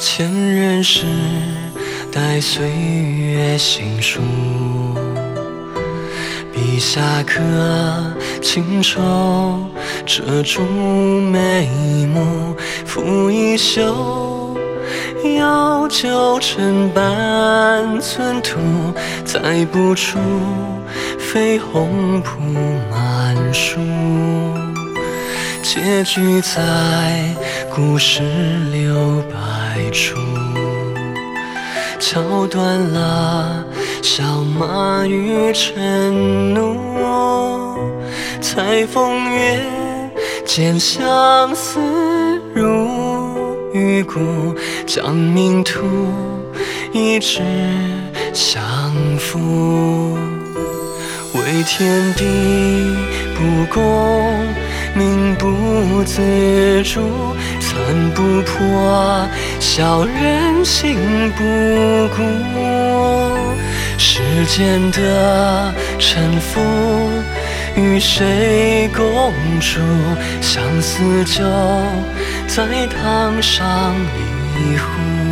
前人世代岁月行书，笔下刻情愁，遮住眉目，拂衣袖，要旧尘半寸土，再不出绯红铺满书。结局在故事留白处，敲断了小马与晨怒，裁风月间相思如玉骨，将命途一纸相负，为天地不公。命不自主，残不破，小人心不古。世间的沉浮，与谁共处？相思酒，在堂上一壶。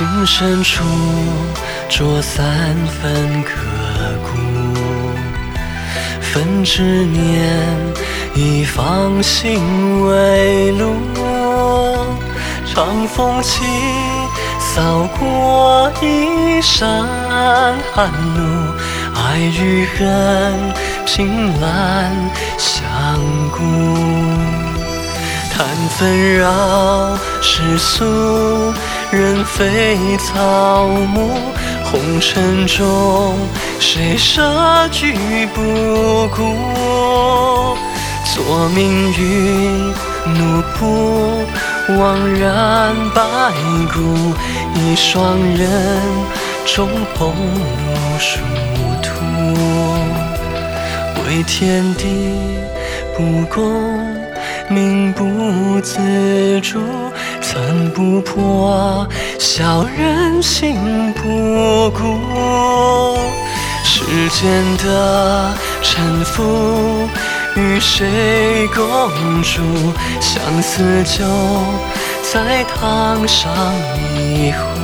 情深处，着三分刻骨；分执念，以放心为路。长风起，扫过一山寒露。爱与恨，凭栏相顾。叹纷扰世俗。人非草木，红尘中谁舍居不顾？做命运奴仆，枉然白骨。一双人终红如殊途，为天地不公，命不自主。残不破，小人心不古。世间的沉浮，与谁共筑？相思酒，再烫上一壶。